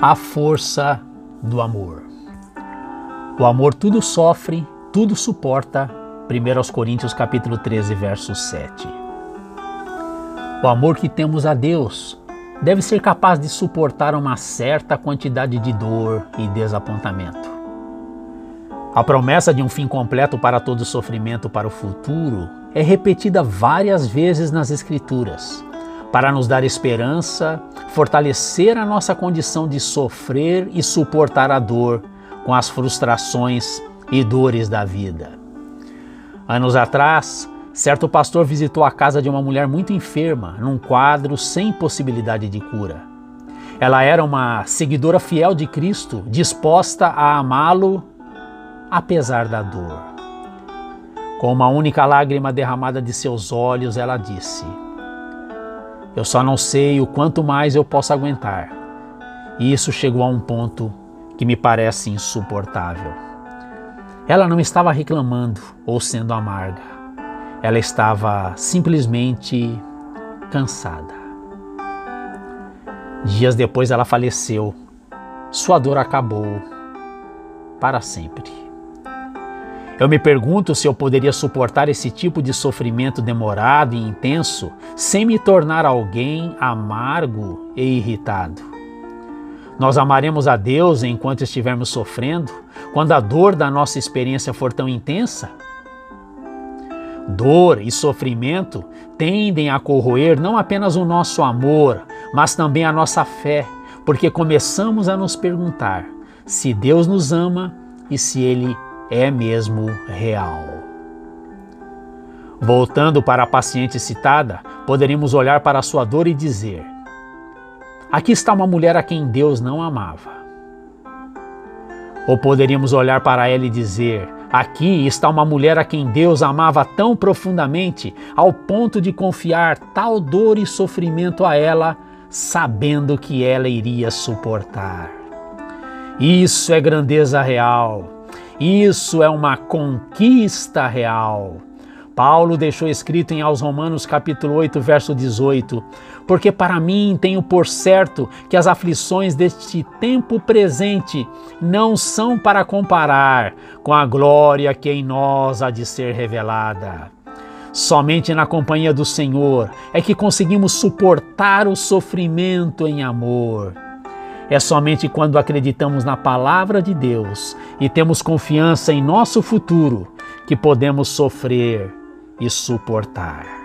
A força do amor. O amor tudo sofre, tudo suporta. 1 Coríntios capítulo 13, verso 7. O amor que temos a Deus deve ser capaz de suportar uma certa quantidade de dor e desapontamento. A promessa de um fim completo para todo sofrimento para o futuro é repetida várias vezes nas Escrituras para nos dar esperança, fortalecer a nossa condição de sofrer e suportar a dor com as frustrações e dores da vida. Anos atrás, certo pastor visitou a casa de uma mulher muito enferma, num quadro sem possibilidade de cura. Ela era uma seguidora fiel de Cristo, disposta a amá-lo apesar da dor. Com uma única lágrima derramada de seus olhos, ela disse: eu só não sei o quanto mais eu posso aguentar. E isso chegou a um ponto que me parece insuportável. Ela não estava reclamando ou sendo amarga. Ela estava simplesmente cansada. Dias depois ela faleceu. Sua dor acabou para sempre. Eu me pergunto se eu poderia suportar esse tipo de sofrimento demorado e intenso sem me tornar alguém amargo e irritado. Nós amaremos a Deus enquanto estivermos sofrendo, quando a dor da nossa experiência for tão intensa? Dor e sofrimento tendem a corroer não apenas o nosso amor, mas também a nossa fé, porque começamos a nos perguntar se Deus nos ama e se Ele é mesmo real. Voltando para a paciente citada, poderíamos olhar para sua dor e dizer: Aqui está uma mulher a quem Deus não amava. Ou poderíamos olhar para ela e dizer: Aqui está uma mulher a quem Deus amava tão profundamente, ao ponto de confiar tal dor e sofrimento a ela, sabendo que ela iria suportar. Isso é grandeza real. Isso é uma conquista real. Paulo deixou escrito em aos Romanos capítulo 8, verso 18: Porque para mim tenho por certo que as aflições deste tempo presente não são para comparar com a glória que em nós há de ser revelada. Somente na companhia do Senhor é que conseguimos suportar o sofrimento em amor. É somente quando acreditamos na palavra de Deus e temos confiança em nosso futuro que podemos sofrer e suportar.